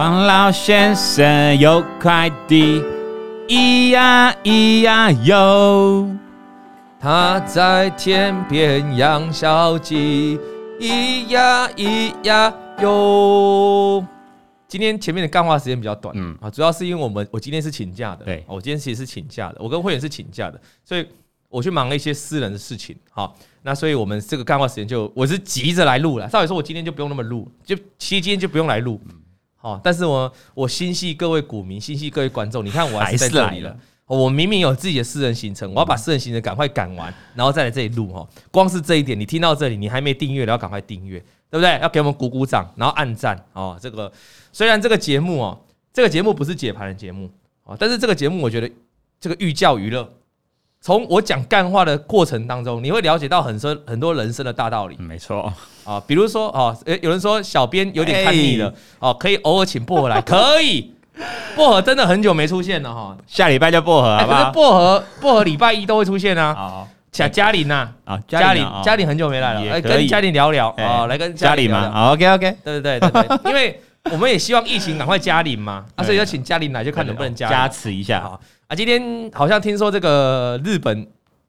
王老先生有快递，咿呀咿呀哟，他在天边养小鸡，咿呀咿呀哟。今天前面的干话时间比较短，嗯啊，主要是因为我们我今天是请假的，对，我今天其实是请假的，我跟会员是请假的，所以我去忙了一些私人的事情，好。那所以，我们这个干话时间就我是急着来录了。照理说，我今天就不用那么录，就其实今天就不用来录。好，但是我我心系各位股民，心系各位观众，你看我还是在这里了。我明明有自己的私人行程，我要把私人行程赶快赶完，然后再来这里录哈。光是这一点，你听到这里，你还没订阅的要赶快订阅，对不对？要给我们鼓鼓掌，然后按赞哦。这个虽然这个节目哦，这个节目不是解盘的节目哦，但是这个节目我觉得这个寓教于乐。从我讲干话的过程当中，你会了解到很多很多人生的大道理。没错。啊，比如说哦，有人说小编有点看腻了哦，可以偶尔请薄荷来，可以。薄荷真的很久没出现了哈，下礼拜就薄荷好不好？薄荷薄荷礼拜一都会出现啊。好，嘉嘉玲呐啊，嘉玲嘉玲很久没来了，来跟嘉玲聊聊啊，来跟嘉玲嘛。好，OK OK，对对对对对，因为我们也希望疫情赶快加零嘛，啊，所以要请嘉玲来，就看能不能加加持一下。啊，今天好像听说这个日本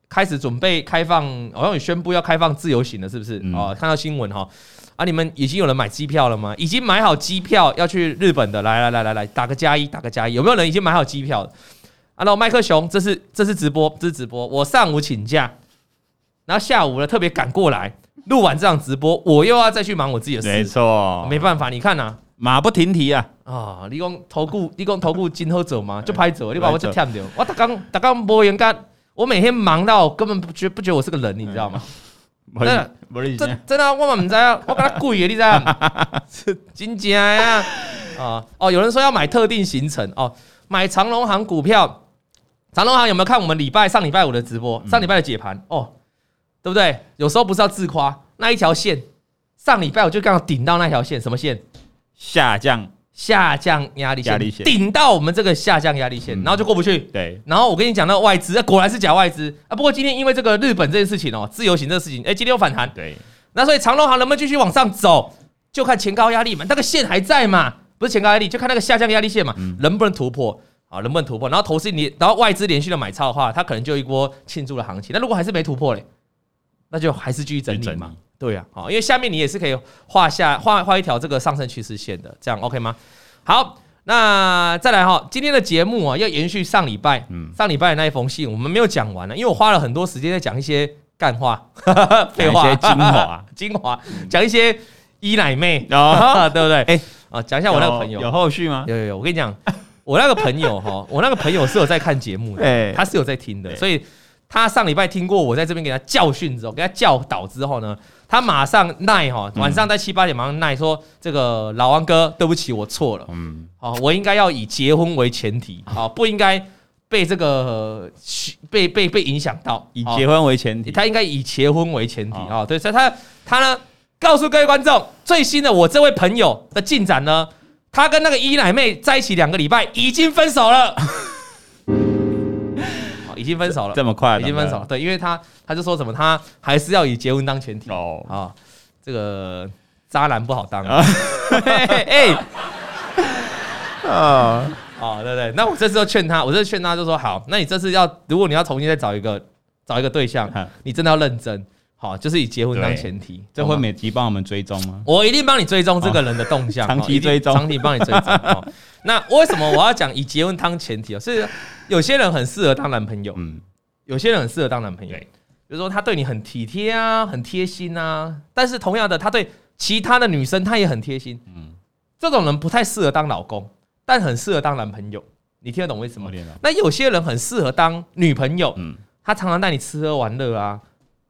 开始准备开放，好像也宣布要开放自由行了，是不是？嗯、哦，看到新闻哈，啊，你们已经有人买机票了吗？已经买好机票要去日本的，来来来来来，打个加一，打个加一，有没有人已经买好机票？了？啊，那麦克熊，这是这是直播，这是直播，我上午请假，然后下午呢特别赶过来，录完这场直播，我又要再去忙我自己的事，没错，没办法，你看呐、啊。马不停蹄啊！啊，你讲投顾，你讲投顾今后走吗？就拍走，你把我就忝掉。我刚刚刚刚播人干，我每天忙到根本不觉不觉得我是个人，你知道吗？真的，真真的，我们唔知啊，我跟他贵的，你知道吗？真假呀！啊哦，有人说要买特定行程哦，买长荣航股票。长隆行有没有看我们礼拜上礼拜五的直播？上礼拜的解盘哦，对不对？有时候不是要自夸，那一条线上礼拜我就刚好顶到那条线，什么线？下降下降压力线，顶到我们这个下降压力线，然后就过不去。对，然后我跟你讲，那外资果然是假外资啊。不过今天因为这个日本这件事情哦，自由行这个事情，哎，今天又反弹。对，那所以长隆行能不能继续往上走，就看前高压力嘛，那个线还在嘛？不是前高压力，就看那个下降压力线嘛，能不能突破啊？能不能突破？然后投资你，然后外资连续的买超的话，它可能就一波庆祝的行情。那如果还是没突破嘞，那就还是继续整理嘛。对呀，好，因为下面你也是可以画下画画一条这个上升趋势线的，这样 OK 吗？好，那再来哈，今天的节目啊，要延续上礼拜，嗯，上礼拜的那一封信，我们没有讲完呢，因为我花了很多时间在讲一些干话、废话、精华、精华，讲一些医奶妹，对不对？哎，啊，讲一下我那个朋友，有后续吗？有有有，我跟你讲，我那个朋友哈，我那个朋友是有在看节目的，他是有在听的，所以他上礼拜听过我在这边给他教训之后，给他教导之后呢。他马上奈哈，晚上在七八点马上奈说：“这个老王哥，对不起，我错了。嗯，好，我应该要以结婚为前提，好，不应该被这个被被被影响到。以结婚为前提，他应该以结婚为前提啊。对，所以他他呢，告诉各位观众，最新的我这位朋友的进展呢，他跟那个伊奶妹在一起两个礼拜，已经分手了。”已经分手了，这么快？已经分手了，对，因为他他就说什么，他还是要以结婚当前提。哦。啊，这个渣男不好当啊，哎，啊哦，对对，那我这次就劝他，我这次劝他就说好，那你这次要，如果你要重新再找一个找一个对象，你真的要认真，好，就是以结婚当前提。这会每集帮我们追踪吗？我一定帮你追踪这个人的动向，长期追踪，长期帮你追踪。那为什么我要讲以结婚当前提啊？是。有些人很适合当男朋友，嗯，有些人很适合当男朋友，比如说他对你很体贴啊，很贴心啊，但是同样的，他对其他的女生他也很贴心，嗯，这种人不太适合当老公，但很适合当男朋友，你听得懂为什么？那有些人很适合当女朋友，嗯，他常常带你吃喝玩乐啊，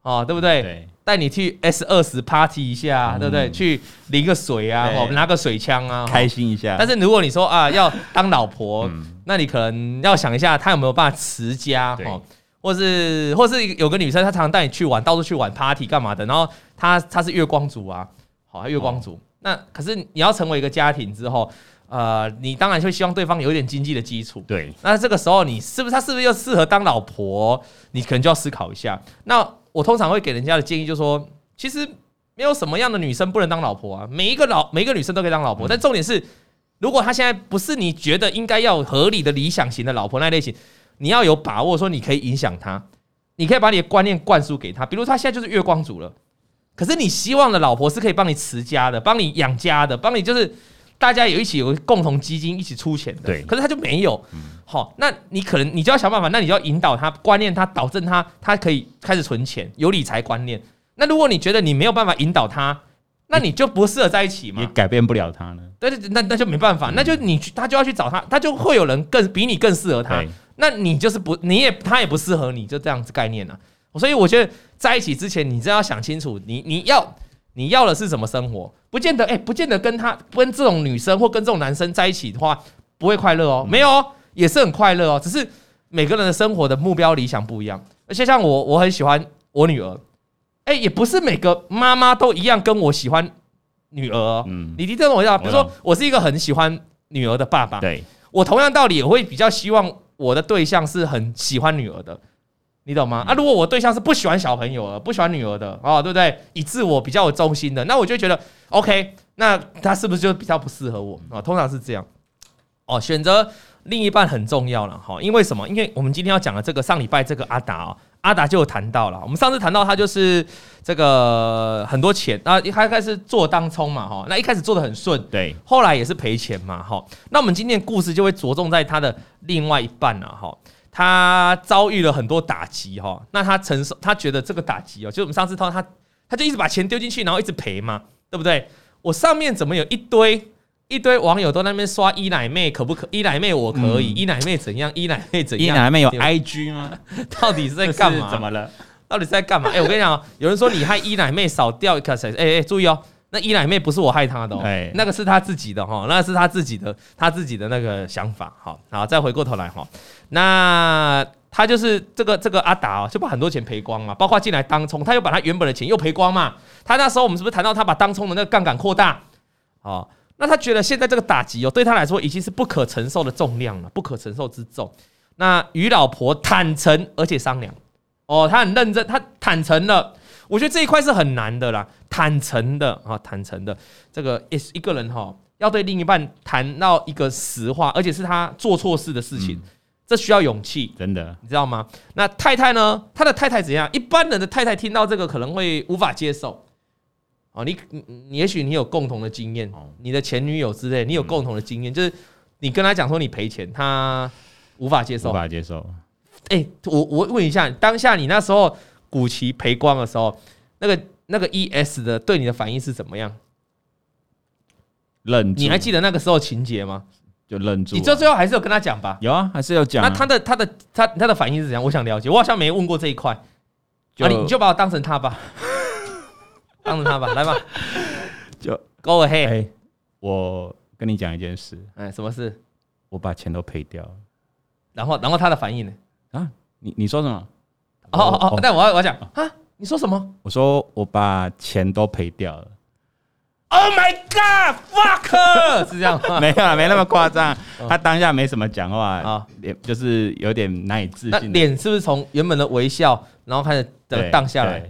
哦，对不对？对，带你去 S 二十 party 一下，对不对？去淋个水啊，哦，拿个水枪啊，开心一下。但是如果你说啊，要当老婆，那你可能要想一下，他有没有办法持家哦，或是或是有个女生，她常常带你去玩，到处去玩 party 干嘛的，然后她她是月光族啊，好，月光族。那可是你要成为一个家庭之后，呃，你当然会希望对方有一点经济的基础。对，那这个时候你是不是他是不是又适合当老婆？你可能就要思考一下。那我通常会给人家的建议就是说，其实没有什么样的女生不能当老婆啊，每一个老每一个女生都可以当老婆，但重点是。如果她现在不是你觉得应该要合理的理想型的老婆那类型，你要有把握说你可以影响她，你可以把你的观念灌输给她。比如她现在就是月光族了，可是你希望的老婆是可以帮你持家的，帮你养家的，帮你就是大家有一起有共同基金一起出钱的。对，可是他就没有。好，那你可能你就要想办法，那你就要引导他观念，他导正他，他可以开始存钱，有理财观念。那如果你觉得你没有办法引导他，那你就不适合在一起嘛？也改变不了他呢。对对，那那就没办法，那就你他就要去找他，他就会有人更比你更适合他。那你就是不，你也他也不适合你，就这样子概念啊。所以我觉得在一起之前，你真要想清楚，你你要你要的是什么生活？不见得哎，不见得跟他跟这种女生或跟这种男生在一起的话不会快乐哦。没有哦，也是很快乐哦，只是每个人的生活的目标理想不一样。而且像我，我很喜欢我女儿。哎，也不是每个妈妈都一样跟我喜欢女儿。嗯，你听这种我知道，比如说我是一个很喜欢女儿的爸爸，对，我同样道理也会比较希望我的对象是很喜欢女儿的，你懂吗？啊，如果我对象是不喜欢小朋友的，不喜欢女儿的，哦，对不对？以自我比较有中心的，那我就觉得 OK，那他是不是就比较不适合我啊？通常是这样。哦，选择另一半很重要了哈，因为什么？因为我们今天要讲的这个上礼拜这个阿达啊。阿达就有谈到了，我们上次谈到他就是这个很多钱啊，一开始做当冲嘛哈，那一开始做的很顺，对，后来也是赔钱嘛哈。那我们今天的故事就会着重在他的另外一半了哈，他遭遇了很多打击哈，那他承受，他觉得这个打击哦，就我们上次他他他就一直把钱丢进去，然后一直赔嘛，对不对？我上面怎么有一堆？一堆网友都在那边刷一奶妹可不可？一奶妹我可以，一奶妹怎样？一奶妹怎样？一奶妹有 IG 吗？到底是在干嘛？怎么了？到底是在干嘛？哎，我跟你讲，有人说你害一奶妹少掉一个谁？哎哎，注意哦，那一奶妹不是我害她的哦，那个是她自己的哈，那是她自己的，她自己的那个想法。好，好，再回过头来哈，那他就是这个这个阿达哦，就把很多钱赔光嘛，包括进来当冲，他又把他原本的钱又赔光嘛。他那时候我们是不是谈到他把当冲的那个杠杆扩大？哦。那他觉得现在这个打击哦，对他来说已经是不可承受的重量了，不可承受之重。那与老婆坦诚而且商量，哦，他很认真，他坦诚了。我觉得这一块是很难的啦，坦诚的啊，坦诚的这个也是一个人哈，要对另一半谈到一个实话，而且是他做错事的事情，这需要勇气，真的，你知道吗？那太太呢？他的太太怎样？一般人的太太听到这个可能会无法接受。哦，你你也许你有共同的经验，你的前女友之类，你有共同的经验，就是你跟他讲说你赔钱，他无法接受，无法接受。哎，我我问一下，当下你那时候股期赔光的时候，那个那个 ES 的对你的反应是怎么样？愣住。你还记得那个时候情节吗？就愣住。你这最后还是有跟他讲吧？有啊，还是有讲。那他的他的他他的反应是怎样？我想了解，我好像没问过这一块。啊，你你就把我当成他吧。当成他吧，来吧，就 Go ahead。欸，我跟你讲一件事，哎，什么事？我把钱都赔掉了。然后，然后他的反应呢？啊，你你说什么？哦哦哦，但我要我要讲啊，你说什么？我说我把钱都赔掉了。Oh my God，fuck，是这样吗？没有啊，没那么夸张。他当下没什么讲话啊，脸就是有点难以置信。脸是不是从原本的微笑，然后开始的荡下来？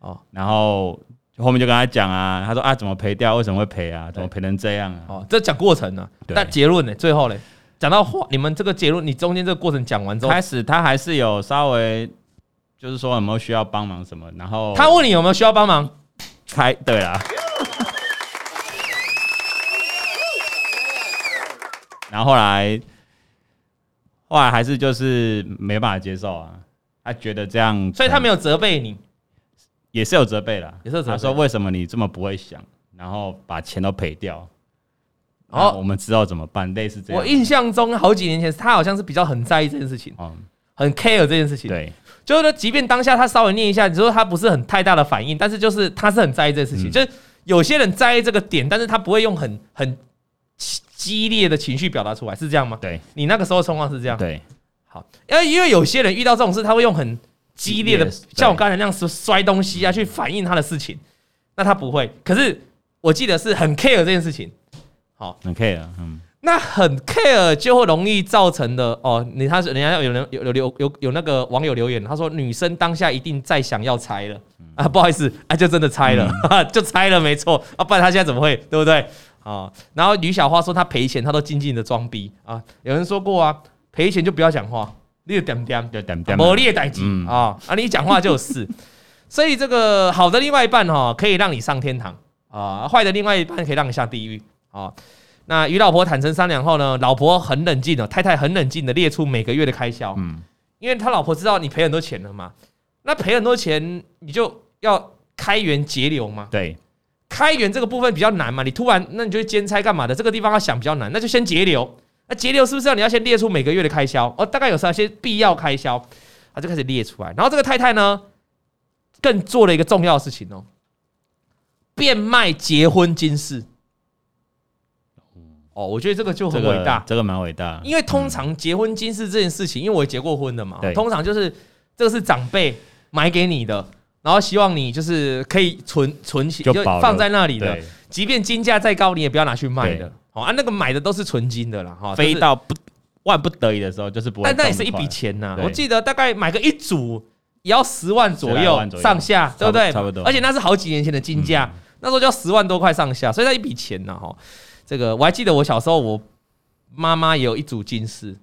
哦，然后。后面就跟他讲啊，他说啊，怎么赔掉？为什么会赔啊？怎么赔成这样啊？哦，这讲过程呢、啊，但结论呢？最后呢？讲到话，你们这个结论，你中间这个过程讲完之后，开始他还是有稍微，就是说有没有需要帮忙什么？然后他问你有没有需要帮忙？开对啦，然后后来，后来还是就是没办法接受啊，他觉得这样，所以他没有责备你。也是有责备啦，也是有责备。他说：“为什么你这么不会想，然后把钱都赔掉？”哦，我们知道怎么办，类似这样。我印象中好几年前，他好像是比较很在意这件事情，嗯，很 care 这件事情。对，就是说，即便当下他稍微念一下，你说他不是很太大的反应，但是就是他是很在意这件事情。就是有些人在意这个点，但是他不会用很很激烈的情绪表达出来，是这样吗？对，你那个时候状况是这样。对，好，因为因为有些人遇到这种事，他会用很。激烈的，像我刚才那样摔摔东西啊，去反映他的事情，那他不会。可是我记得是很 care 这件事情，好，很 care，嗯，那很 care 就会容易造成的哦。你他是人家有人有有有有那个网友留言，他说女生当下一定在想要拆了啊，不好意思，啊，就真的拆了，就拆了，没错啊，不然他现在怎么会，对不对？啊。然后吕小花说她赔钱，她都静静的装逼啊。有人说过啊，赔钱就不要讲话，你就点点就点点，没你的代志啊啊！你一讲话就有事。所以这个好的另外一半哈，可以让你上天堂啊；坏的另外一半可以让你下地狱啊。那与老婆坦诚商量后呢，老婆很冷静的，太太很冷静的列出每个月的开销，嗯，因为他老婆知道你赔很多钱了嘛，那赔很多钱你就要开源节流嘛，对，开源这个部分比较难嘛，你突然那你就兼差干嘛的？这个地方要想比较难，那就先节流。那节流是不是要你要先列出每个月的开销？哦，大概有哪些必要开销他？就开始列出来。然后这个太太呢，更做了一个重要的事情哦，变卖结婚金饰。哦，我觉得这个就很伟大，这个蛮伟大。因为通常结婚金饰这件事情，因为我也结过婚的嘛，通常就是这个是长辈买给你的，然后希望你就是可以存存起，就放在那里的，即便金价再高，你也不要拿去卖的。好啊，那个买的都是纯金的啦，哈，非到不万不得已的时候，就是不会。但那也是一笔钱呐，我记得大概买个一组也要十万左右上下，对不对？差不多。而且那是好几年前的金价，那时候就要十万多块上下，所以那一笔钱呢，哈。这个我还记得，我小时候我妈妈也有一组金饰，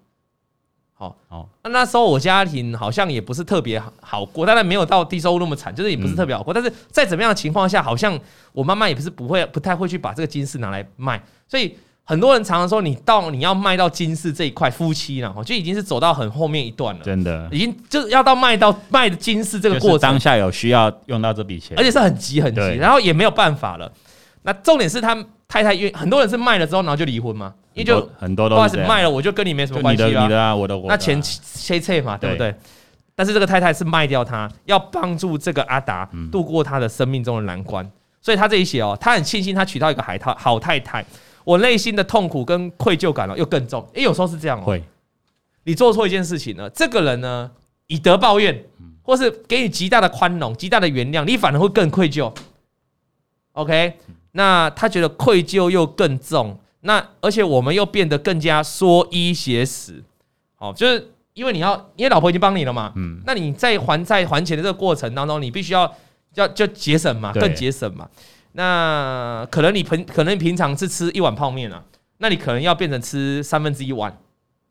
好，好，那那时候我家庭好像也不是特别好过，当然没有到低收入那么惨，就是也不是特别好过。但是在怎么样的情况下，好像我妈妈也不是不会不太会去把这个金饰拿来卖，所以很多人常常说，你到你要卖到金饰这一块，夫妻呢，就已经是走到很后面一段了，真的，已经就是要到卖到卖的金饰这个过程，当下有需要用到这笔钱，而且是很急很急，然后也没有办法了。那重点是他太太愿，很多人是卖了之后然后就离婚嘛，因为就很多都是卖了，我就跟你没什么关系了。你的你的啊，我的我。那钱切切嘛，对不对？但是这个太太是卖掉他，要帮助这个阿达度过他的生命中的难关，所以他这一写哦，他很庆幸他娶到一个海太好太太，我内心的痛苦跟愧疚感哦又更重。诶，有时候是这样哦，会，你做错一件事情呢，这个人呢以德报怨，或是给你极大的宽容、极大的原谅，你反而会更愧疚。OK。那他觉得愧疚又更重，那而且我们又变得更加说一写十，哦，就是因为你要，因为老婆已经帮你了嘛，嗯，那你在还债还钱的这个过程当中，你必须要要就节省嘛，更节省嘛。那可能你平可能平常是吃一碗泡面啊，那你可能要变成吃三分之一碗，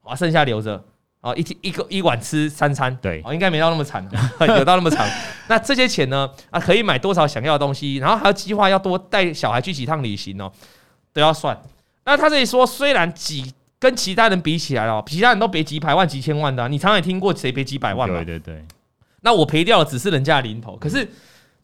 啊，剩下留着。哦，一天一个一碗吃三餐，对，哦，应该没到那么惨，有到那么惨。那这些钱呢？啊，可以买多少想要的东西，然后还要计划要多带小孩去几趟旅行哦，都要算。那他这里说，虽然几跟其他人比起来哦，其他人都别几百万、几千万的，啊，你常常也听过谁别几百万嘛？对对对。那我赔掉的只是人家的零头，可是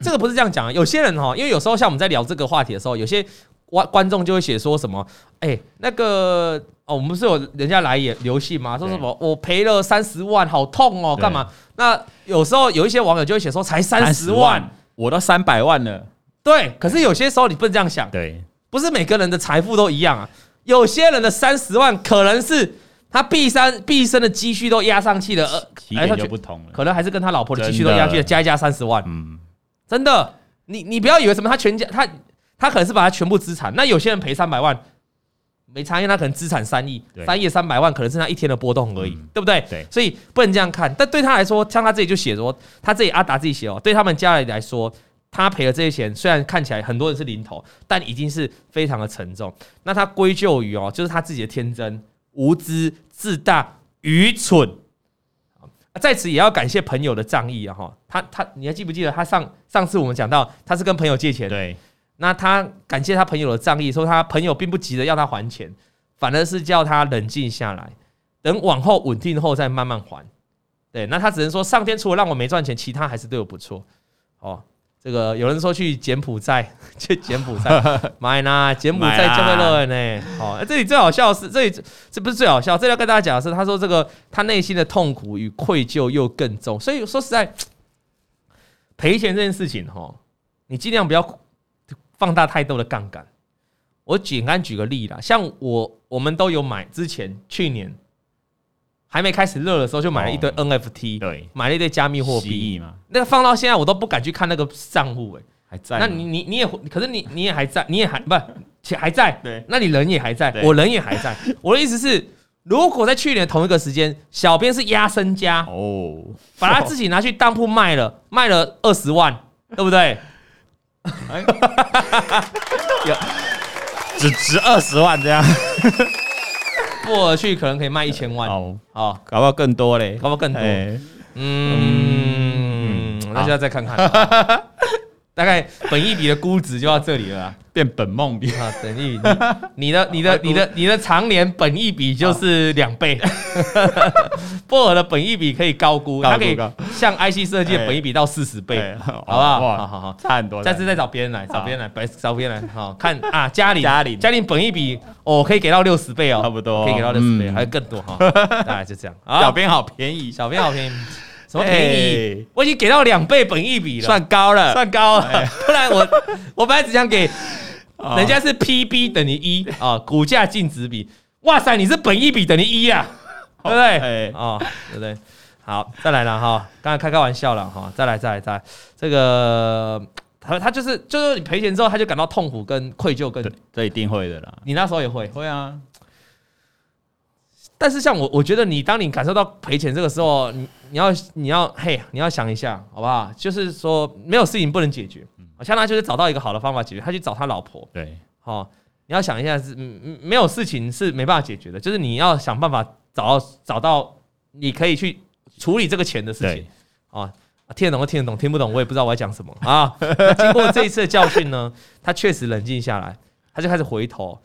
这个不是这样讲啊。有些人哈，因为有时候像我们在聊这个话题的时候，有些观观众就会写说什么，哎，那个。哦，我们不是有人家来也留信吗？说什么我赔了三十万，好痛哦，干嘛？那有时候有一些网友就会写说，才三十万，我都三百万了。对，可是有些时候你不能这样想，对，不是每个人的财富都一样啊。有些人的三十万可能是他毕生毕生的积蓄都压上去了，起点就不同了，可能还是跟他老婆的积蓄都压去了，加一加三十万。嗯，真的，你你不要以为什么他全家他他可能是把他全部资产，那有些人赔三百万。没差，因为他可能资产三亿，三亿三百万，可能是他一天的波动而已，对不对？对，所以不能这样看。但对他来说，像他自己就写说，他自己阿达自己写哦，对他们家里来说，他赔了这些钱，虽然看起来很多人是零头，但已经是非常的沉重。那他归咎于哦，就是他自己的天真、无知、自大、愚蠢。在此也要感谢朋友的仗义啊！哈，他他，你还记不记得他上上次我们讲到，他是跟朋友借钱，对。那他感谢他朋友的仗义，说他朋友并不急着要他还钱，反而是叫他冷静下来，等往后稳定后再慢慢还。对，那他只能说上天除了让我没赚钱，其他还是对我不错。哦，这个有人说去柬埔寨，去柬埔寨买啦，柬埔寨就会乐呢。哦，这里最好笑的是，这里这不是最好笑，这里要跟大家讲的是，他说这个他内心的痛苦与愧疚又更重，所以说实在赔钱这件事情，哈，你尽量不要。放大太多的杠杆，我简单举个例啦，像我我们都有买，之前去年还没开始热的时候就买了一堆 NFT，对，买了一堆加密货币。嘛，那个放到现在我都不敢去看那个账户，哎，还在？那你你你也，可是你你也还在，你也还不且还在？对，那你人也还在，我人也还在。我的意思是，如果在去年同一个时间，小编是压身家哦，把他自己拿去当铺卖了，卖了二十万，对不对？有。只值二十万这样，过而去可能可以卖一千万。哦，哦，搞不好更多嘞，搞不好更多，欸、嗯，那就要再看看，大概本一笔的估值就到这里了。变本梦比。啊，等于你的 你的你的你的长年本一笔就是两倍，薄荷的本一笔可以高估，它可以像 IC 设计的本一笔到四十倍，好不好？好好好，差很多。下次再找别人来，找别人来，找别人来，好看啊，嘉玲嘉玲。嘉玲本一笔哦，可以给到六十倍哦，差不多。可以给到六十倍，还有更多哈，大概就这样。小编好便宜，小编好便宜，什么便宜？我已经给到两倍本益比了，算高了，算高了。不然我 我本来只想给。人家是 PB 等于一啊，股价净值比，哇塞，你是本益比等于一啊，对不对？啊，对不对？好，再来了哈，刚才开开玩笑了哈，再来再来再来，这个他他就是就是你赔钱之后，他就感到痛苦跟愧疚，跟这一定会的啦，你那时候也会会啊，但是像我，我觉得你当你感受到赔钱这个时候，你你要你要嘿，你要想一下，好不好？就是说没有事情不能解决。像他就是找到一个好的方法解决，他去找他老婆。对，好，你要想一下是，没有事情是没办法解决的，就是你要想办法找到找到你可以去处理这个钱的事情。啊，听得懂就听得懂，听不懂我也不知道我要讲什么啊。经过这一次的教训呢，他确实冷静下来，他就开始回头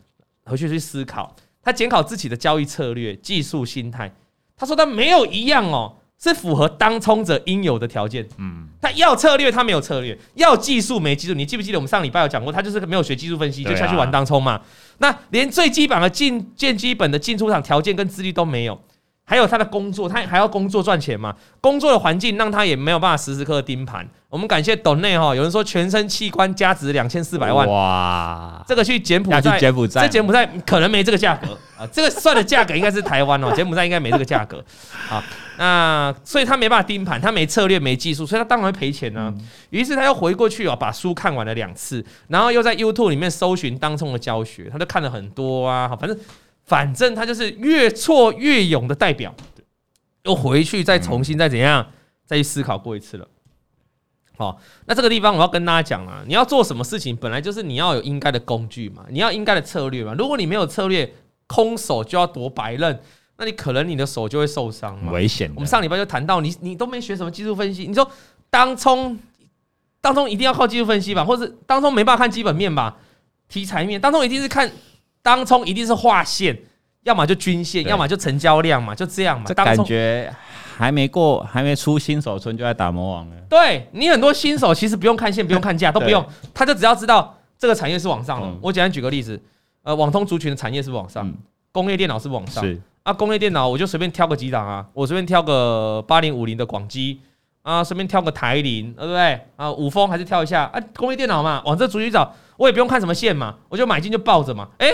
回去去思考，他检讨自己的交易策略、技术、心态。他说他没有一样哦。是符合当冲者应有的条件。嗯，他要策略，他没有策略；要技术，没技术。你记不记得我们上礼拜有讲过，他就是没有学技术分析，就下去玩当冲嘛。那连最基本的进、最基本的进出场条件跟资历都没有。还有他的工作，他还要工作赚钱嘛？工作的环境让他也没有办法时时刻刻盯盘。我们感谢董内哈，有人说全身器官价值两千四百万，哇，这个去柬埔寨，柬埔寨，这柬埔寨可能没这个价格啊，这个算的价格应该是台湾哦，柬埔寨应该没这个价格啊。那所以他没办法盯盘，他没策略，没技术，所以他当然会赔钱呢。于是他又回过去哦，把书看完了两次，然后又在 YouTube 里面搜寻当冲的教学，他就看了很多啊，反正。反正他就是越挫越勇的代表，又回去再重新再怎样再去思考过一次了。好，那这个地方我要跟大家讲啊，你要做什么事情，本来就是你要有应该的工具嘛，你要应该的策略嘛。如果你没有策略，空手就要夺白刃，那你可能你的手就会受伤，危险。我们上礼拜就谈到，你你都没学什么技术分析，你说当冲当冲一定要靠技术分析吧，或者当冲没办法看基本面吧，题材面当冲一定是看。当冲一定是画线，要么就均线，要么就成交量嘛，就这样嘛。这感觉还没过，还没出新手村就在打魔王了。对，你很多新手其实不用看线，不用看价，都不用，他就只要知道这个产业是往上了。我简单举个例子，呃，网通族群的产业是往上？工业电脑是往上。是啊，工业电脑我就随便挑个几档啊，我随便挑个八零五零的广基啊，随便挑个台铃，对不对？啊，五峰还是挑一下啊，工业电脑嘛，往这族群找，我也不用看什么线嘛，我就买进就抱着嘛，哎。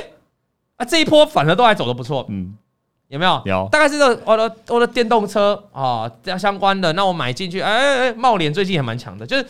啊，这一波反而都还走得不错，嗯，有没有？有，大概是这我的我的电动车啊，这样相关的，那我买进去，哎哎哎，茂联最近也蛮强的，就是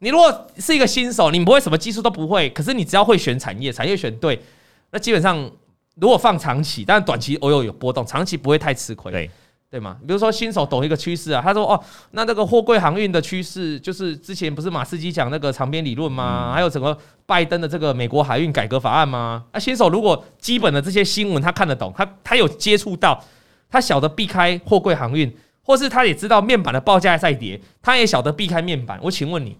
你如果是一个新手，你不会什么技术都不会，可是你只要会选产业，产业选对，那基本上如果放长期，但短期偶尔有波动，长期不会太吃亏。对。对吗？比如说新手懂一个趋势啊，他说哦，那这个货柜航运的趋势就是之前不是马斯基讲那个长边理论吗？还有整个拜登的这个美国海运改革法案吗？啊，新手如果基本的这些新闻他看得懂，他他有接触到，他晓得避开货柜航运，或是他也知道面板的报价在跌，他也晓得避开面板。我请问你，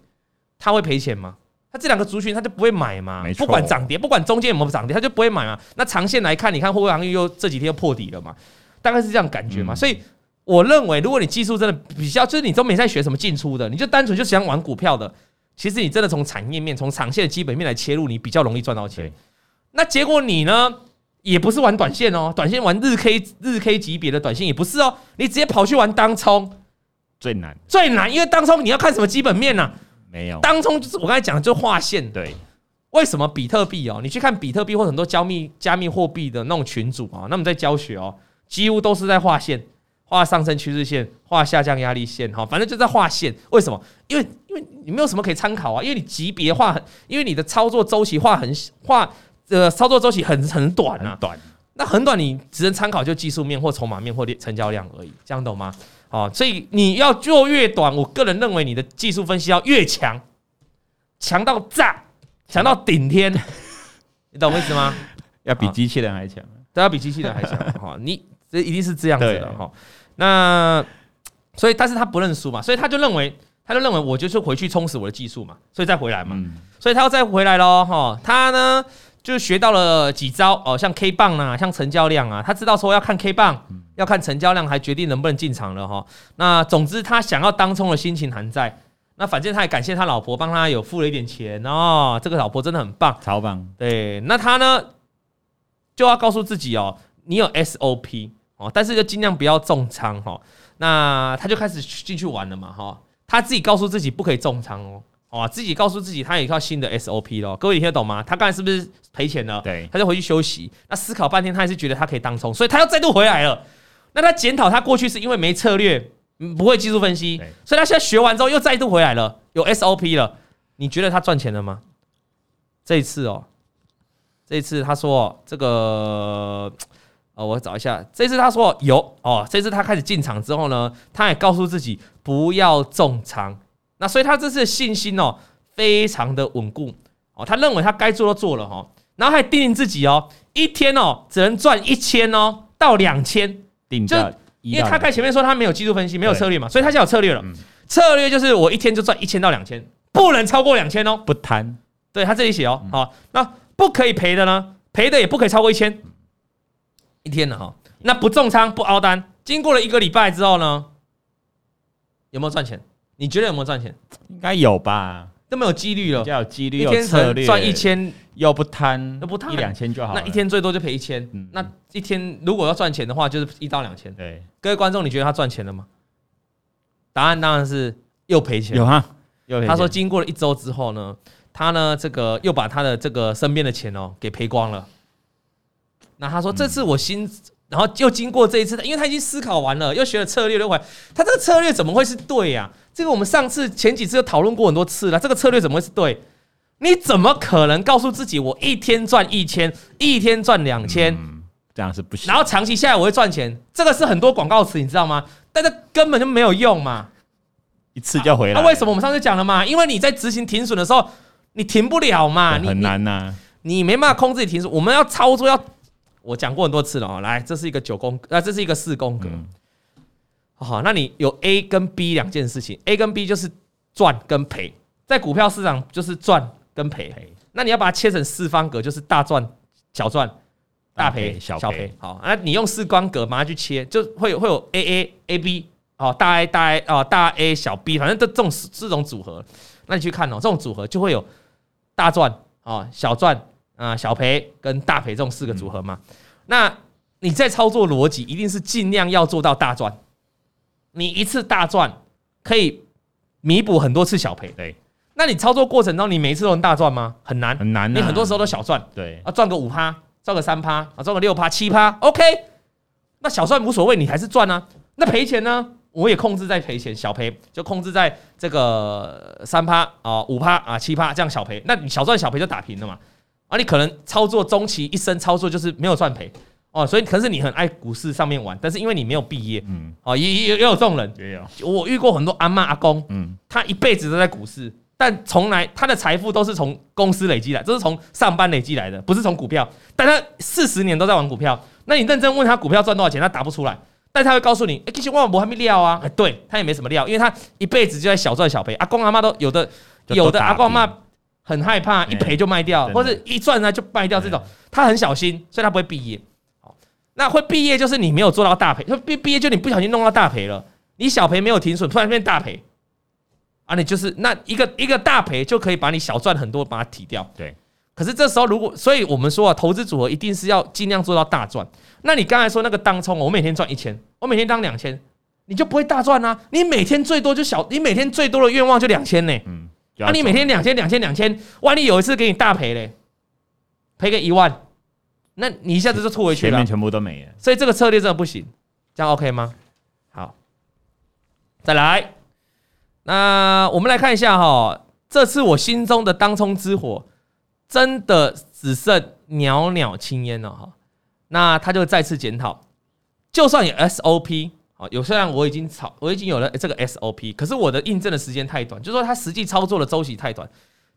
他会赔钱吗？他这两个族群他就不会买吗？不管涨跌，不管中间有没有涨跌，他就不会买嘛。那长线来看，你看货柜航运又这几天又破底了嘛？大概是这样感觉嘛，嗯、所以我认为，如果你技术真的比较，就是你都没在学什么进出的，你就单纯就想玩股票的，其实你真的从产业面、从长线的基本面来切入，你比较容易赚到钱。那结果你呢，也不是玩短线哦，短线玩日 K 日 K 级别的短线也不是哦，你直接跑去玩当冲，最难最难，因为当冲你要看什么基本面呢？没有，当冲就是我刚才讲的，就划线。对，为什么比特币哦？你去看比特币或很多加密加密货币的那种群组啊，那么在教学哦。几乎都是在画线，画上升趋势线，画下降压力线，哈，反正就在画线。为什么？因为因为你没有什么可以参考啊，因为你级别画很，因为你的操作周期画很画呃操作周期很很短啊，短。那很短，你只能参考就技术面或筹码面或成交量而已，这样懂吗？哦，所以你要做越短，我个人认为你的技术分析要越强，强到炸，强到顶天。你懂我意思吗？要比机器人还强，都要比机器人还强哈！你这一定是这样子的哈。那所以，但是他不认输嘛，所以他就认为，他就认为我就是回去充实我的技术嘛，所以再回来嘛。所以他要再回来喽哈。他呢就学到了几招哦，像 K 棒啊，像成交量啊，他知道说要看 K 棒，要看成交量，还决定能不能进场了哈。那总之，他想要当冲的心情还在。那反正他也感谢他老婆帮他有付了一点钱哦，这个老婆真的很棒，超棒。对，那他呢就要告诉自己哦，你有 SOP 哦，但是就尽量不要重仓哈。那他就开始进去玩了嘛哈，他自己告诉自己不可以重仓哦，哦，自己告诉自己他有一套新的 SOP 咯。各位你听得懂吗？他刚才是不是赔钱了？对，他就回去休息。那思考半天，他还是觉得他可以当冲，所以他又再度回来了。那他检讨他过去是因为没策略。不会技术分析，所以他现在学完之后又再度回来了，有 SOP 了。你觉得他赚钱了吗？这一次哦，这一次他说这个，哦，我找一下。这次他说有哦，这次他开始进场之后呢，他也告诉自己不要重仓。那所以他这次的信心哦，非常的稳固哦。他认为他该做都做了哈，然后还叮咛自己哦，一天哦只能赚一千哦到两千，就。因为他在前面说他没有技术分析，没有策略嘛，所以他现在有策略了。策略就是我一天就赚一千到两千，不能超过两千哦，不贪。对他这里写哦，好，那不可以赔的呢？赔的也不可以超过一千一天了哈。那不重仓不凹单，经过了一个礼拜之后呢，有没有赚钱？你觉得有没有赚钱？应该有吧。都没有几率了，比较有几率，一天策略赚一千又不贪，又不贪一两千就好。那一天最多就赔一千，那一天如果要赚钱的话，就是一到两千。对，各位观众，你觉得他赚钱了吗？答案当然是又赔钱。有哈，又赔。他说经过了一周之后呢，他呢这个又把他的这个身边的钱哦给赔光了。那他说这次我新，然后又经过这一次，因为他已经思考完了，又学了策略又回，他这个策略怎么会是对呀？这个我们上次前几次都讨论过很多次了，这个策略怎么会是对？你怎么可能告诉自己我一天赚一千，一天赚两千？嗯，这样是不行。然后长期下来我会赚钱，这个是很多广告词，你知道吗？但这根本就没有用嘛，一次就回来。那为什么我们上次讲了嘛？因为你在执行停损的时候，你停不了嘛，很难呐，你没办法控制你停损。我们要操作，要我讲过很多次了哦。来，这是一个九宫，啊，这是一个四宫格。好，那你有 A 跟 B 两件事情，A 跟 B 就是赚跟赔，在股票市场就是赚跟赔。那你要把它切成四方格，就是大赚、小赚、大赔、小赔。好，那你用四方格马上去切，就会有会有 A A A B 哦，大 A 大 A 哦，大 A 小 B，反正这这种这种组合，那你去看哦，这种组合就会有大赚啊、小赚啊、小赔跟大赔这种四个组合嘛。那你在操作逻辑一定是尽量要做到大赚。你一次大赚可以弥补很多次小赔，对。那你操作过程中，你每一次都能大赚吗？很难，很难。你很多时候都小赚，对。啊，赚个五趴，赚个三趴，啊，赚个六趴、七趴，OK。那小赚无所谓，你还是赚啊。那赔钱呢？我也控制在赔钱，小赔就控制在这个三趴啊、五趴啊、七趴这样小赔。那你小赚小赔就打平了嘛。啊，你可能操作中期一生操作就是没有赚赔。哦，所以可是你很爱股市上面玩，但是因为你没有毕业，嗯，哦，也也也有这种人，也有。我遇过很多阿妈阿公，嗯，他一辈子都在股市，但从来他的财富都是从公司累积来，都是从上班累积来的，不是从股票。但他四十年都在玩股票，那你认真问他股票赚多少钱，他答不出来，但他会告诉你，哎，其实万博还没料啊，哎，对他也没什么料，因为他一辈子就在小赚小赔。阿公阿妈都有的，有的阿公阿嬷很害怕一赔就卖掉，或者一赚呢就卖掉，这种他很小心，所以他不会毕业。那会毕业就是你没有做到大赔，就毕毕业就你不小心弄到大赔了，你小赔没有停损，突然变大赔，啊，你就是那一个一个大赔就可以把你小赚很多把它提掉。对，可是这时候如果，所以我们说啊，投资组合一定是要尽量做到大赚。那你刚才说那个当冲，我每天赚一千，我每天当两千，你就不会大赚啊？你每天最多就小，你每天最多的愿望就两千呢。嗯，那你每天两千两千两千，万一有一次给你大赔嘞，赔个一万。那你一下子就吐回去了，前面全部都没了，所以这个策略真的不行，这样 OK 吗？好，再来，那我们来看一下哈，这次我心中的当冲之火真的只剩袅袅青烟了哈，那他就再次检讨，就算有 SOP 啊，有虽然我已经操，我已经有了这个 SOP，可是我的印证的时间太短，就是说它实际操作的周期太短，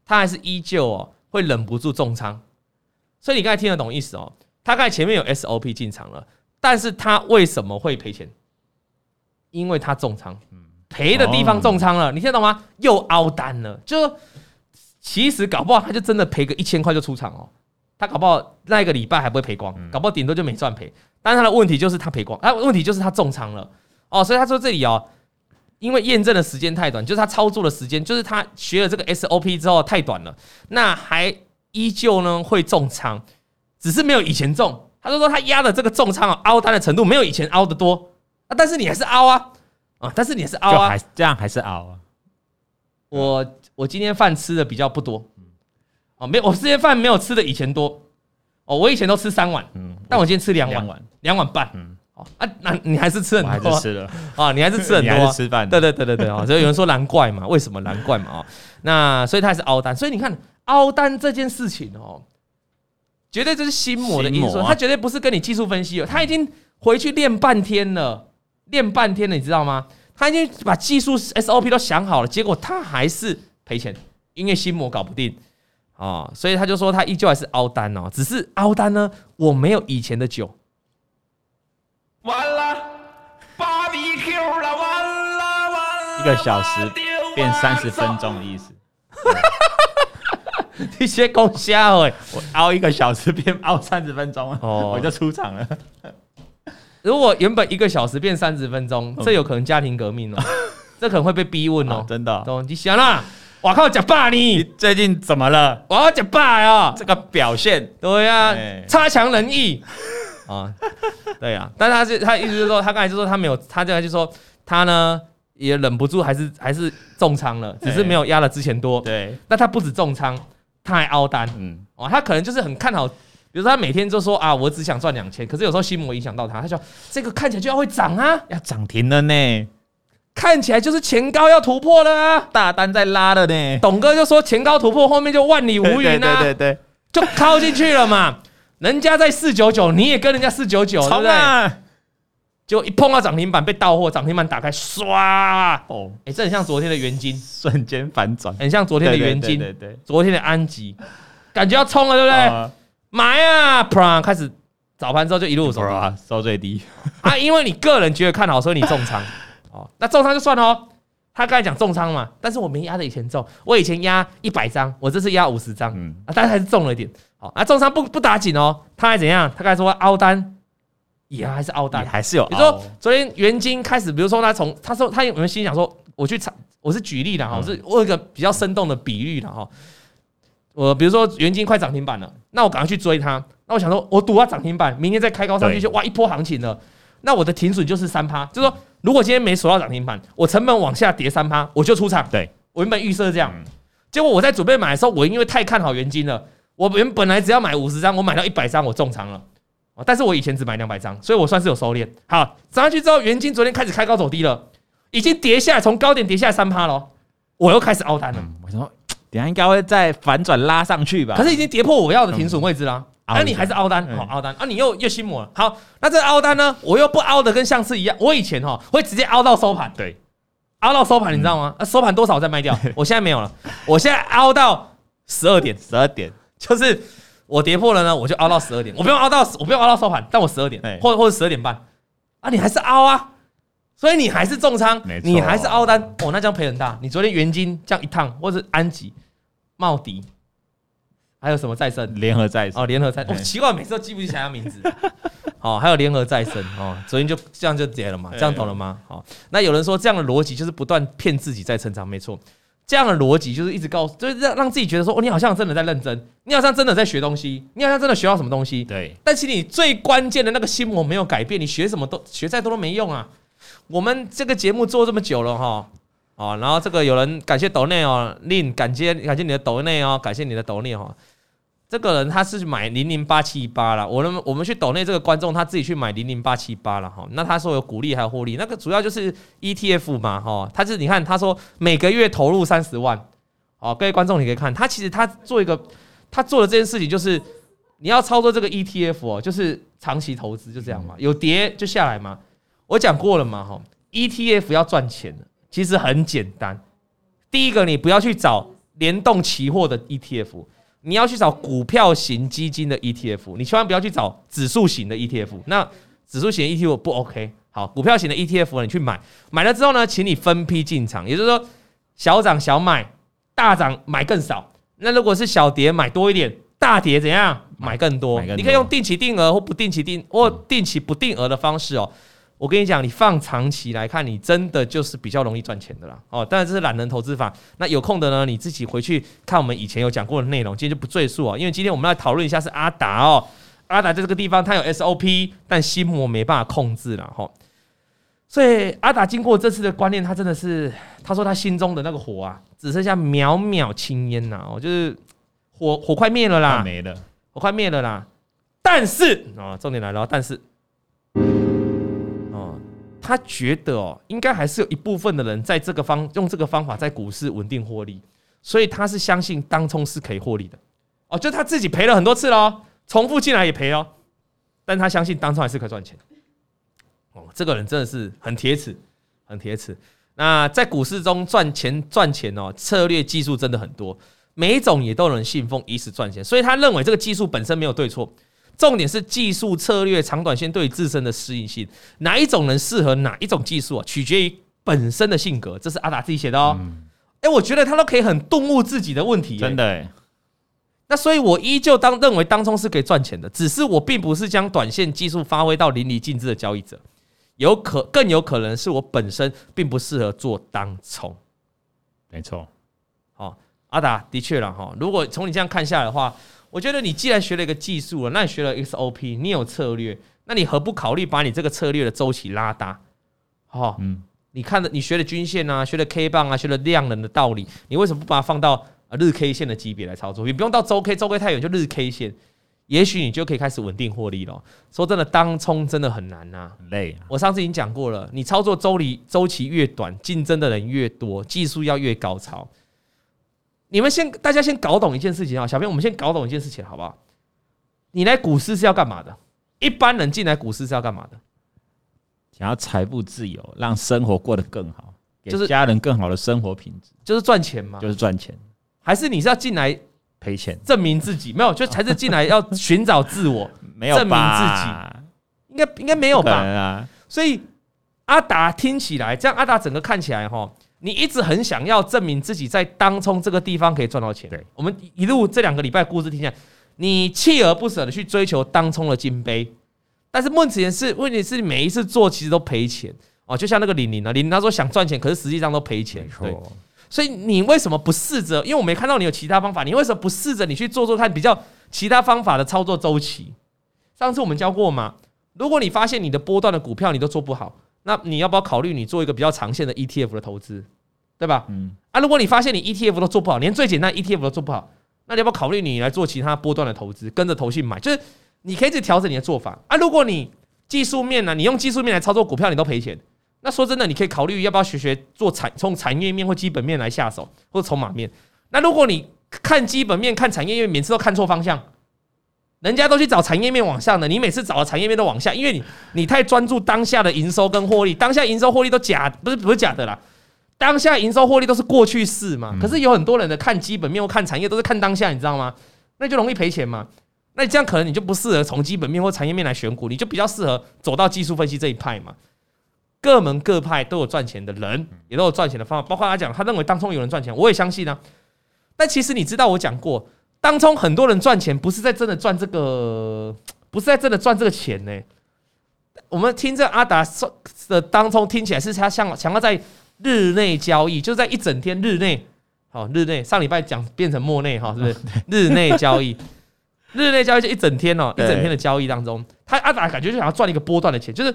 它还是依旧哦会忍不住重仓。所以你刚才听得懂意思哦？他刚才前面有 SOP 进场了，但是它为什么会赔钱？因为它重仓，赔的地方重仓了，你听得懂吗？又凹单了，就其实搞不好他就真的赔个一千块就出场哦。他搞不好那一个礼拜还不会赔光，搞不好顶多就没赚赔。但是他的问题就是他赔光，他问题就是他重仓了哦。所以他说这里哦，因为验证的时间太短，就是他操作的时间，就是他学了这个 SOP 之后太短了，那还依旧呢会重仓，只是没有以前重。他就说他压的这个重仓啊，凹单的程度没有以前凹的多啊，但是你还是凹啊啊，但是你还是凹啊，这样还是凹啊。我我今天饭吃的比较不多。哦，没有，我这些饭没有吃的以前多。哦，我以前都吃三碗，嗯，但我今天吃两碗，两碗半，嗯，哦啊，那你还是吃很多，还是吃了啊，你还是吃很 多，还是吃饭，对对对对对啊，所以有人说难怪嘛，为什么难怪嘛？啊，那所以他还是凹单，所以你看凹单这件事情哦，绝对就是心魔的因素，他绝对不是跟你技术分析哦，他已经回去练半天了，练半天了，你知道吗？他已经把技术 SOP 都想好了，结果他还是赔钱，因为心魔搞不定。哦，所以他就说他依旧还是凹单哦，只是凹单呢，我没有以前的酒。完了芭比 Q 了，完了完了，一个小时变三十分钟的意思。你些功效哎，我熬一个小时变熬三十分钟哦，我就出场了。如果原本一个小时变三十分钟，这有可能家庭革命哦，这可能会被逼问哦，真的。懂？你想啦。我靠，假爸你最近怎么了？我要假爸呀！这个表现，对呀，差强人意啊，对呀。但他是他意思就是说，他刚才就说他没有，他这才就说他呢也忍不住，还是还是重仓了，只是没有压了之前多。对，那他不止重仓，他还凹单。嗯，哦，他可能就是很看好，比如说他每天就说啊，我只想赚两千，可是有时候心魔影响到他，他说这个看起来就要会涨啊，要涨停了呢。看起来就是前高要突破了啊，大单在拉了呢。董哥就说前高突破，后面就万里无云啊，对对对，就靠进去了嘛。人家在四九九，你也跟人家四九九，对不对？就一碰到涨停板被到货，涨停板打开，唰。哦，哎，这很像昨天的元金，瞬间反转，很像昨天的元金，对对，昨天的安吉，感觉要冲了，对不对？买啊，啪，开始早盘之后就一路走啊，收最低。啊，因为你个人觉得看好，所以你重仓。哦，那重仓就算了哦。他刚才讲重仓嘛，但是我没压的以前重，我以前压一百张，我这次压五十张，嗯啊，但是还是重了一点。好，那重仓不不打紧哦，他还怎样？他刚才说凹单，也还是凹单，还是有。比如说昨天元金开始，比如说他从他说他有没有心想说，我去查，我是举例的哈，我是我有一个比较生动的比喻的哈。我比如说元金快涨停板了，那我赶快去追它。那我想说，我赌它涨停板，明天再开高上去就哇一波行情了。那我的停损就是三趴，就是说。如果今天没锁到涨停板，我成本往下跌三趴，我就出场。对，我原本预设这样，结果我在准备买的时候，我因为太看好元金了，我原本来只要买五十张，我买到一百张，我重仓了。但是我以前只买两百张，所以我算是有收敛。好，涨上去之后，元金昨天开始开高走低了，已经跌下来，从高点跌下来三趴了，我又开始凹单了。我说，等下应该会再反转拉上去吧？可是已经跌破我要的停损位置了。那你还是凹单，好凹单啊！你又又心魔了。好，那这个凹单呢？我又不凹的跟上次一样。我以前哈会直接凹到收盘，对，凹到收盘，你知道吗？啊，收盘多少我再卖掉。我现在没有了，我现在凹到十二点，十二点就是我跌破了呢，我就凹到十二点。我不用凹到，我不用凹到收盘，但我十二点，或或者十二点半啊，你还是凹啊，所以你还是重仓，你还是凹单，哦，那这样赔很大。你昨天元金这样一趟，或者安吉、茂迪。还有什么再生？联合再生哦，联合再生。哦，奇怪，每次都记不起来他名字。哦，还有联合再生哦，昨天就这样就跌了嘛，这样懂了吗？好，那有人说这样的逻辑就是不断骗自己在成长，没错。这样的逻辑就是一直告诉，就是让让自己觉得说，哦，你好像真的在认真，你好像真的在学东西，你好像真的学到什么东西。对。但其实你最关键的那个心魔没有改变，你学什么都学再多都没用啊。我们这个节目做这么久了哈。哦，然后这个有人感谢抖内哦，令感谢感谢你的抖内哦，感谢你的抖内哦。这个人他是买零零八七八了，我们我们去抖内这个观众他自己去买零零八七八了哈。那他说有股利还有获利，那个主要就是 ETF 嘛哈。他是你看他说每个月投入三十万，哦，各位观众你可以看他其实他做一个他做的这件事情就是你要操作这个 ETF 哦，就是长期投资就这样嘛，有跌就下来嘛。我讲过了嘛哈，ETF 要赚钱的。其实很简单，第一个你不要去找联动期货的 ETF，你要去找股票型基金的 ETF，你千万不要去找指数型的 ETF。那指数型的 ETF 不 OK。好，股票型的 ETF 你去买，买了之后呢，请你分批进场，也就是说小涨小买，大涨买更少。那如果是小跌买多一点，大跌怎样买更多？你可以用定期定额或不定期定或定期不定额的方式哦。我跟你讲，你放长期来看，你真的就是比较容易赚钱的啦。哦，当然这是懒人投资法。那有空的呢，你自己回去看我们以前有讲过的内容，今天就不赘述啊。因为今天我们来讨论一下是阿达哦，阿达在这个地方他有 SOP，但心魔没办法控制了哈。所以阿达经过这次的观念，他真的是他说他心中的那个火啊，只剩下渺渺青烟呐，哦，就是火火快灭了啦，没了，火快灭了啦。但是啊，重点来了，但是。他觉得哦，应该还是有一部分的人在这个方用这个方法在股市稳定获利，所以他是相信当冲是可以获利的哦。就他自己赔了很多次喽，重复进来也赔哦，但他相信当冲还是可以赚钱。哦，这个人真的是很铁齿，很铁齿。那在股市中赚钱赚钱哦，策略技术真的很多，每一种也都能信奉以此赚钱，所以他认为这个技术本身没有对错。重点是技术策略长短线对自身的适应性，哪一种人适合哪一种技术啊？取决于本身的性格。这是阿达自己写的哦。哎，我觉得他都可以很顿悟自己的问题，真的。那所以，我依旧当认为当冲是可以赚钱的，只是我并不是将短线技术发挥到淋漓尽致的交易者，有可更有可能是我本身并不适合做当冲。没错。好，阿达的确了哈。如果从你这样看下来的话。我觉得你既然学了一个技术了，那你学了 XOP，你有策略，那你何不考虑把你这个策略的周期拉大？好，嗯，你看的，你学了均线啊，学了 K 棒啊，学了量能的道理，你为什么不把它放到日 K 线的级别来操作？你不用到周 K，周 K 太远，就日 K 线，也许你就可以开始稳定获利了。说真的，当冲真的很难呐，很累。我上次已经讲过了，你操作周里周期越短，竞争的人越多，技术要越高超。你们先，大家先搞懂一件事情啊，小编，我们先搞懂一件事情，好不好？你来股市是要干嘛的？一般人进来股市是要干嘛的？想要财富自由，让生活过得更好，就是家人更好的生活品质，就是赚钱嘛，就是赚钱。还是你是要进来赔钱，证明自己？没有，就才是进来要寻找自我，没有证明自己，应该应该没有吧？啊、所以阿达听起来，这样阿达整个看起来哈。你一直很想要证明自己在当冲这个地方可以赚到钱。对，我们一路这两个礼拜故事听下来，你锲而不舍的去追求当冲的金杯，但是问题是，问题是每一次做其实都赔钱哦。就像那个李宁啊，李宁他说想赚钱，可是实际上都赔钱。对，所以你为什么不试着？因为我没看到你有其他方法，你为什么不试着你去做做看比较其他方法的操作周期？上次我们教过嘛，如果你发现你的波段的股票你都做不好。那你要不要考虑你做一个比较长线的 ETF 的投资，对吧？嗯。啊，如果你发现你 ETF 都做不好，连最简单 ETF 都做不好，那你要不要考虑你来做其他波段的投资，跟着投信买？就是你可以去调整你的做法啊。如果你技术面呢，你用技术面来操作股票，你都赔钱。那说真的，你可以考虑要不要学学做产从产业面或基本面来下手，或者筹码面。那如果你看基本面、看产业面，每次都看错方向。人家都去找产业面往上的，你每次找的产业面都往下，因为你你太专注当下的营收跟获利，当下营收获利都假，不是不是假的啦，当下营收获利都是过去式嘛。可是有很多人的看基本面或看产业都是看当下，你知道吗？那就容易赔钱嘛。那你这样可能你就不适合从基本面或产业面来选股，你就比较适合走到技术分析这一派嘛。各门各派都有赚钱的人，也都有赚钱的方法，包括他讲他认为当中有人赚钱，我也相信啊。但其实你知道我讲过。当冲很多人赚钱，不是在真的赚这个，不是在真的赚这个钱呢。我们听这阿达说的当冲听起来是他想想要在日内交易，就是在一整天日内，好日内上礼拜讲变成末内哈，是不是？日内交易，日内交易就一整天哦，一整天的交易当中，他阿达感觉就想要赚一个波段的钱，就是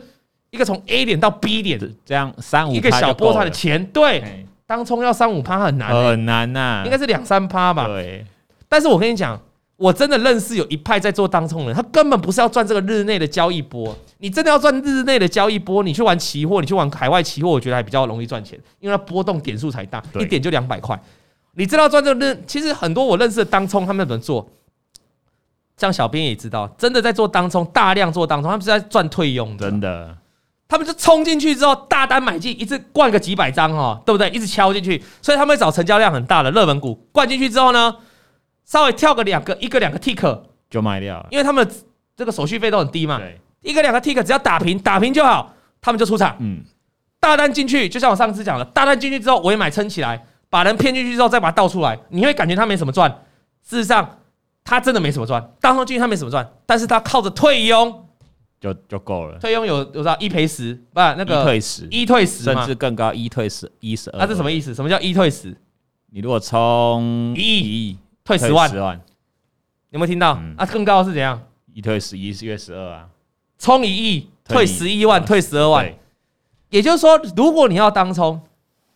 一个从 A 点到 B 点这样三五一个小波段的钱。对，当冲要三五趴很难，很难呐，应该是两三趴吧。对。但是我跟你讲，我真的认识有一派在做当冲的人，他根本不是要赚这个日内的交易波。你真的要赚日内的交易波，你去玩期货，你去玩海外期货，我觉得还比较容易赚钱，因为它波动点数才大，一点就两百块。你知道赚这个日，其实很多我认识的当冲，他们怎么做？像小编也知道，真的在做当冲，大量做当冲，他们是在赚退佣的。真的，他们就冲进去之后，大单买进，一次灌个几百张哈，对不对？一直敲进去，所以他们会找成交量很大的热门股，灌进去之后呢？稍微跳个两个，一个两个 tick 就卖掉了，因为他们这个手续费都很低嘛。对，一个两个 tick 只要打平，打平就好，他们就出场。嗯，大单进去，就像我上次讲的，大单进去之后，我也买撑起来，把人骗进去之后再把它倒出来，你会感觉他没什么赚。事实上，他真的没什么赚，当中进去他没什么赚，但是他靠着退佣。就就够了，退佣有有多少一赔十，不那个一退十，一退十，甚至更高，一退十，一十二。那是什么意思？什么叫一退十？你如果充一亿，一亿退十万，十万，有没有听到？啊，更高是怎样？一退十，一月十二啊，充一亿，退十一万，退十二万。也就是说，如果你要当冲，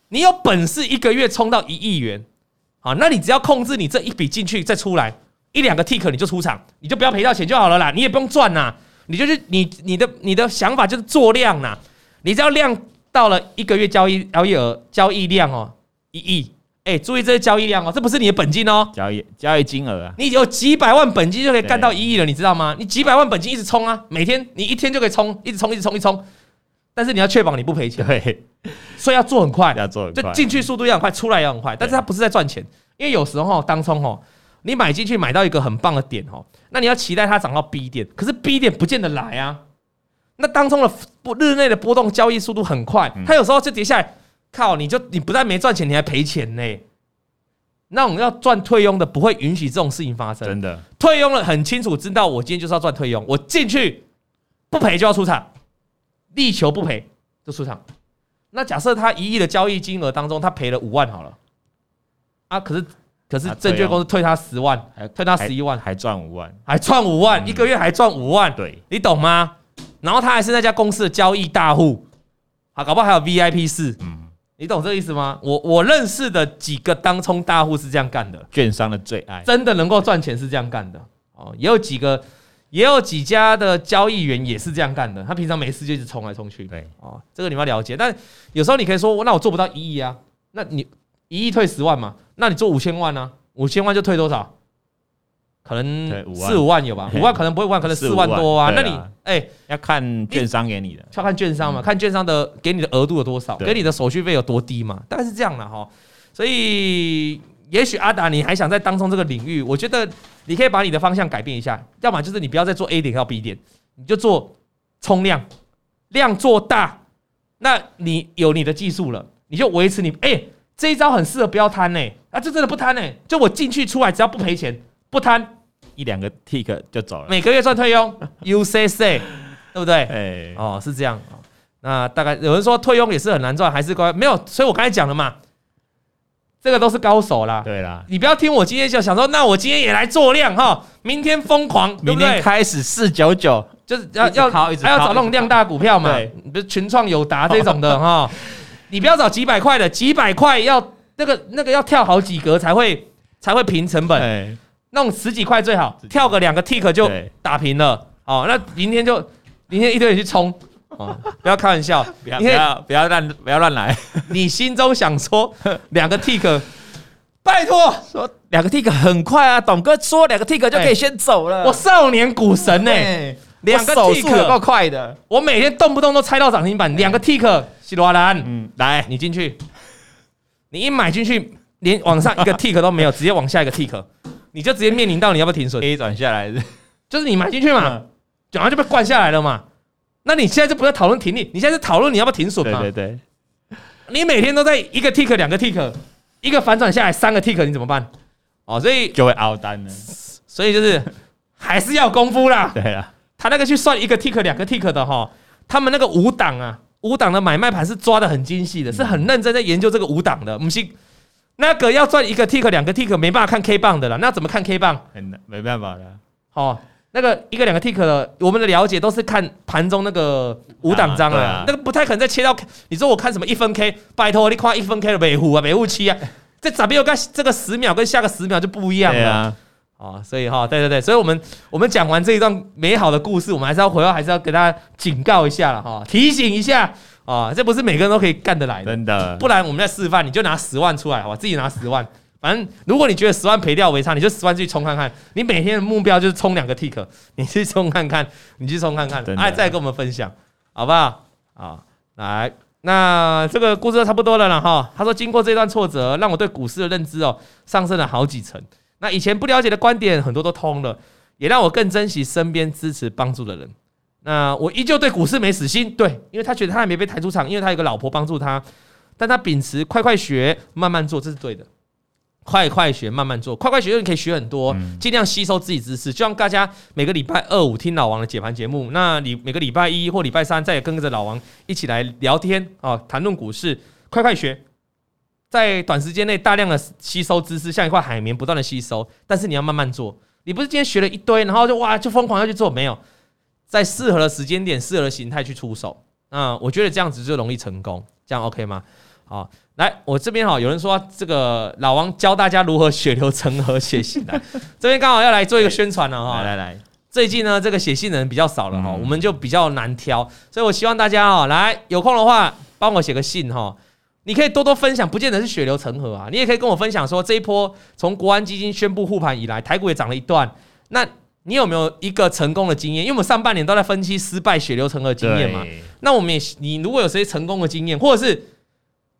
你有本事一个月冲到一亿元，好，那你只要控制你这一笔进去再出来一两个 tick，你就出场，你就不要赔到钱就好了啦，你也不用赚呐。你就是你你的你的想法就是做量呐，你只要量到了一个月交易交易额交易量哦一亿，哎，注意这些交易量哦，这不是你的本金哦，交易交易金额啊，你有几百万本金就可以干到一亿了，你知道吗？你几百万本金一直冲啊，每天你一天就可以冲，一直冲一直冲一直冲，但是你要确保你不赔钱，对，所以要做很快，要做很快，就进去速度要很快，出来也很快，但是它不是在赚钱，因为有时候当冲哦。你买进去买到一个很棒的点哦，那你要期待它涨到 B 点，可是 B 点不见得来啊。那当冲的不日内的波动交易速度很快，它有时候就跌下来，靠，你就你不但没赚钱，你还赔钱呢。那我们要赚退佣的不会允许这种事情发生，真的。退佣了很清楚，知道我今天就是要赚退佣，我进去不赔就要出场，力求不赔就出场。那假设他一亿的交易金额当中，他赔了五万好了，啊，可是。可是证券公司退他十万，还退他十一万，还赚五万，还赚五万，一个月还赚五万，对，你懂吗？然后他还是那家公司的交易大户，好，搞不好还有 VIP 室，嗯，你懂这个意思吗？我我认识的几个当冲大户是这样干的，券商的最爱，真的能够赚钱是这样干的哦。也有几个，也有几家的交易员也是这样干的，他平常没事就一直冲来冲去，对，哦，这个你们要了解。但有时候你可以说，那我做不到一亿啊，那你一亿退十万嘛？那你做五千万呢？五千万就退多少？可能四五万有吧？五万可能不会五万，可能四万多啊。那你哎，要看券商给你的，要看券商嘛，看券商的给你的额度有多少，给你的手续费有多低嘛？大概是这样的哈。所以，也许阿达你还想在当中这个领域，我觉得你可以把你的方向改变一下，要么就是你不要再做 A 点要 B 点，你就做冲量，量做大，那你有你的技术了，你就维持你哎。这一招很适合不要贪呢，啊，这真的不贪呢，就我进去出来只要不赔钱，不贪一两个 tick 就走了，每个月赚退佣，you say say，对不对？哎，哦，是这样，那大概有人说退佣也是很难赚，还是乖没有？所以我刚才讲了嘛，这个都是高手啦，对啦，你不要听我今天就想说，那我今天也来做量哈，明天疯狂，明天开始四九九，就是要要还要找那种量大股票嘛，比如群创友达这种的哈。你不要找几百块的，几百块要那个那个要跳好几格才会才会平成本，欸、那种十几块最好，跳个两个 tick 就打平了。对哦，那明天就明天一堆人去冲，哦，不要开玩笑，不要不要不要乱不要乱来。你心中想说两个 tick，拜托说两个 tick 很快啊，董哥说两个 tick 就可以先走了。欸、我少年股神呢、欸。两个 tick 够快的，我每天动不动都猜到涨停板。两个 tick，西罗兰，嗯，来，你进去，你一买进去，连往上一个 tick 都没有，直接往下一个 tick，你就直接面临到你要不要停损？A 转下来，就是你买进去嘛，然后就被灌下来了嘛。那你现在就不要讨论停利，你现在是讨论你要不要停损嘛？对对对，你每天都在一个 tick，两个 tick，一个反转下来三个 tick，你怎么办？哦，所以就会凹单了。所以就是还是要功夫啦。对啊。他那个去算一个 tick 两个 tick 的哈，他们那个五档啊，五档的买卖盘是抓的很精细的，是很认真在研究这个五档的。不是那个要赚一个 tick 两个 tick 没办法看 K 棒的了，那怎么看 K 棒？很难，没办法的。哦，那个一个两个 tick 的，我们的了解都是看盘中那个五档张啊，啊那个不太可能再切到。你说我看什么一分 K，拜托你看一分 K 的维护啊，维护期啊，这咋没有跟这个十秒跟下个十秒就不一样了？啊，所以哈，对对对，所以我们我们讲完这一段美好的故事，我们还是要回来，还是要给大家警告一下了哈，提醒一下啊，这不是每个人都可以干得来的，真的。不然我们在示范，你就拿十万出来，好吧，自己拿十万，反正如果你觉得十万赔掉为差，你就十万去冲看看。你每天的目标就是冲两个 tick，你去冲看看，你去冲看看，哎，再跟我们分享，好不好？啊，来，那这个故事就差不多了了哈。他说，经过这段挫折，让我对股市的认知哦上升了好几层。那以前不了解的观点很多都通了，也让我更珍惜身边支持帮助的人。那我依旧对股市没死心，对，因为他觉得他还没被抬出场，因为他有个老婆帮助他，但他秉持快快学，慢慢做，这是对的。快快学，慢慢做，快快学，你可以学很多，尽量吸收自己知识。就像大家每个礼拜二五听老王的解盘节目，那你每个礼拜一或礼拜三再跟着老王一起来聊天啊，谈论股市，快快学，在短时间内大量的吸收知识，像一块海绵不断的吸收。但是你要慢慢做，你不是今天学了一堆，然后就哇就疯狂要去做，没有，在适合的时间点、适合的形态去出手。那我觉得这样子就容易成功，这样 OK 吗？好。来，我这边哈，有人说这个老王教大家如何血流成河写信来，这边刚好要来做一个宣传了哈。来来来，最近呢，这个写信的人比较少了哈，我们就比较难挑，所以我希望大家哈，来有空的话帮我写个信哈。你可以多多分享，不见得是血流成河啊，你也可以跟我分享说这一波从国安基金宣布护盘以来，台股也涨了一段，那你有没有一个成功的经验？因为我们上半年都在分析失败血流成河的经验嘛，那我们也你如果有谁成功的经验，或者是。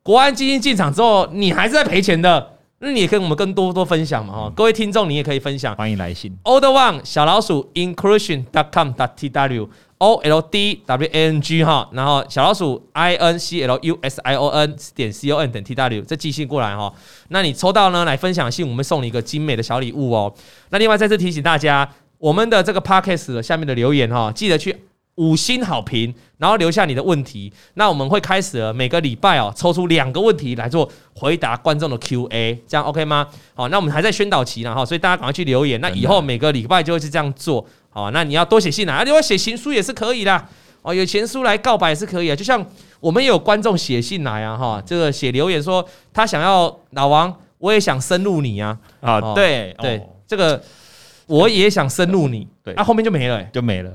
国安基金进场之后，你还是在赔钱的，那你也跟我们更多多分享嘛哈，各位听众，你也可以分享，欢迎来信。Old One 小老鼠 inclusion.com.tw，O L D W A N G 哈，然后小老鼠 I N C L U S I O N 点 C O N 点 T W，再寄信过来哈。那你抽到呢，来分享信，我们送你一个精美的小礼物哦。那另外再次提醒大家，我们的这个 Podcast 下面的留言哈，记得去。五星好评，然后留下你的问题，那我们会开始了每个礼拜哦，抽出两个问题来做回答观众的 Q&A，这样 OK 吗？好，那我们还在宣导期呢哈，所以大家赶快去留言。那以后每个礼拜就会是这样做，好，那你要多写信来啊，另外写情书也是可以的哦，有情书来告白也是可以啊，就像我们也有观众写信来啊哈，这个写留言说他想要老王，我也想深入你啊，啊对对，这个我也想深入你，对，那后面就没了，就没了。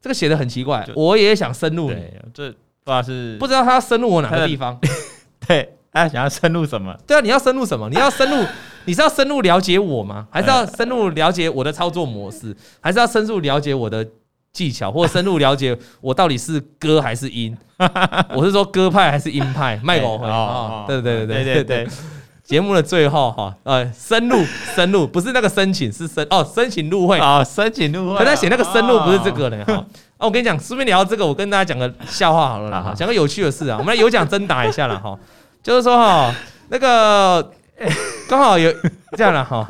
这个写的很奇怪，我也想深入你，这不知道是不知道他要深入我哪个地方？对，他想要深入什么？对啊，你要深入什么？你要深入，你是要深入了解我吗？还是要深入了解我的操作模式？还是要深入了解我的技巧，或深入了解我到底是歌还是音？我是说歌派还是音派？麦狗会啊？对对对对对对对。节目的最后哈，呃，深入深入不是那个申请，是申哦，申请入会啊，申请入会。可他写那个深入不是这个呢哈。哦，我跟你讲，顺便聊这个，我跟大家讲个笑话好了啦，讲个有趣的事啊，我们来有奖征答一下了哈。就是说哈，那个刚好有这样了哈，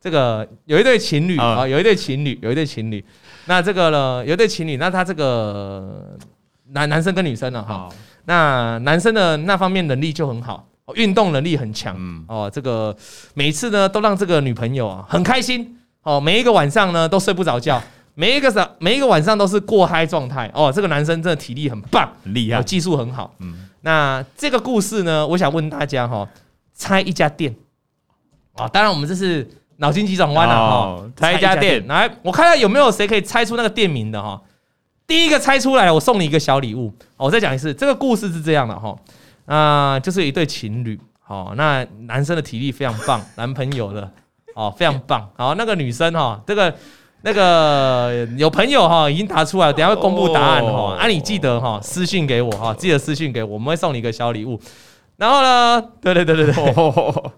这个有一对情侣啊，有一对情侣，有一对情侣。那这个呢，有一对情侣，那他这个男男生跟女生呢哈，那男生的那方面能力就很好。运动能力很强，哦，这个每次呢都让这个女朋友啊很开心，哦，每一个晚上呢都睡不着觉，每一个早每一个晚上都是过嗨状态，哦，这个男生真的体力很棒，很厉害，技术很好，嗯，那这个故事呢，我想问大家哈，猜一家店，啊，当然我们这是脑筋急转弯了哈，猜一家店，来，我看看有没有谁可以猜出那个店名的哈，第一个猜出来，我送你一个小礼物，我再讲一次，这个故事是这样的哈。啊，就是一对情侣，好，那男生的体力非常棒，男朋友的，哦，非常棒，好，那个女生哈，这个那个有朋友哈，已经答出来了，等下会公布答案哈，啊，你记得哈，私信给我哈，记得私信给我，我们会送你一个小礼物。然后呢，对对对对对，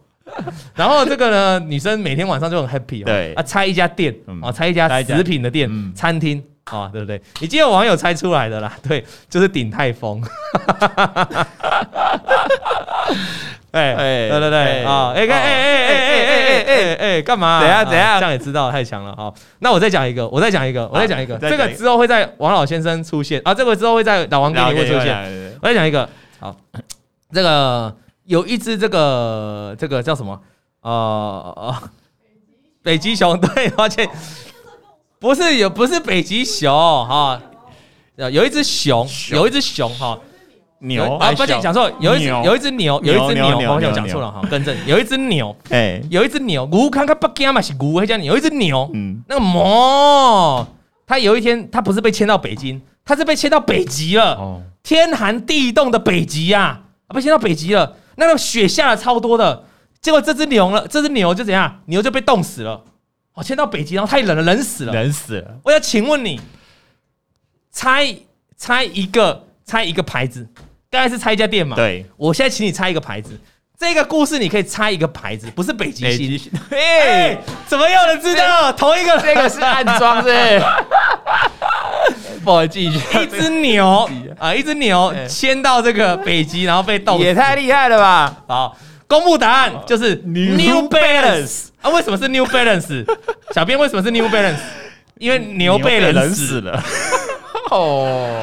然后这个呢，女生每天晚上就很 happy，对，啊，猜一家店，啊，猜一家食品的店，餐厅。啊，对不对？已经有网友猜出来的啦，对，就是鼎泰丰。哎哎，对对对，啊，哎哎哎哎哎哎哎哎，干嘛？等下等下，这样也知道太强了哈。那我再讲一个，我再讲一个，我再讲一个，这个之后会在王老先生出现啊，这个之后会在老王给你会出现。我再讲一个，好，这个有一只这个这个叫什么？呃，北极熊，对，而且。不是有，不是北极熊哈，有一只熊，有一只熊哈，牛。啊，抱歉讲错，有一有一只牛，有一只牛，抱歉讲错了哈，更正，有一只牛，哎，有一只牛，牛看看不干嘛是牛，有一只牛，嗯，那个魔，他有一天他不是被迁到北京，他是被迁到北极了，哦，天寒地冻的北极呀，啊，被迁到北极了，那个雪下了超多的，结果这只牛了，这只牛就怎样，牛就被冻死了。我迁到北极，然后太冷了，冷死了，冷死了。我要请问你，猜猜一个，猜一个牌子，刚才是猜一家店嘛？对。我现在请你猜一个牌子，这个故事你可以猜一个牌子，不是北极星。哎，怎么有人知道？同一个，这个是暗装是？不好记，一只牛 啊，一只牛牵到这个北极，然后被冻死，也太厉害了吧！好，公布答案就是 New Balance 啊。为什么是 New Balance？小编为什么是 New Balance？因为牛被冷死了。哦。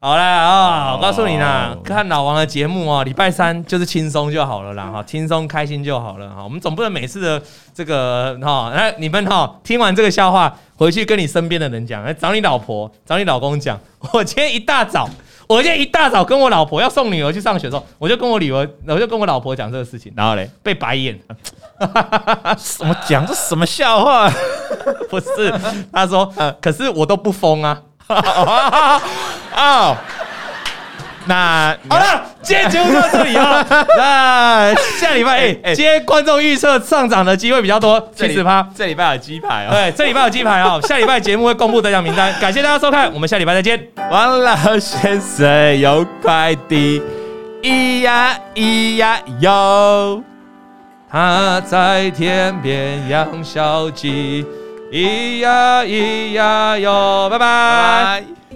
好啦啊！我告诉你啦，看老王的节目哦，礼拜三就是轻松就好了啦，哈，轻松开心就好了哈。我们总不能每次的这个哈，来你们哈，听完这个笑话回去跟你身边的人讲，来找你老婆、找你老公讲。我今天一大早，我今天一大早跟我老婆要送女儿去上学的时候，我就跟我女儿，我就跟我老婆讲这个事情，然后嘞被白眼，什么讲这什么笑话？不是，他说，可是我都不疯啊。哦，那好了，今天节目就到这里哦。那下礼拜，哎，今天观众预测上涨的机会比较多，七十趴。这礼拜有鸡排哦，对，这礼拜有鸡排哦。下礼拜节目会公布得奖名单，感谢大家收看，我们下礼拜再见。王老先生有快递，咿呀咿呀哟，他在天边养小鸡。咿呀咿呀哟，拜拜。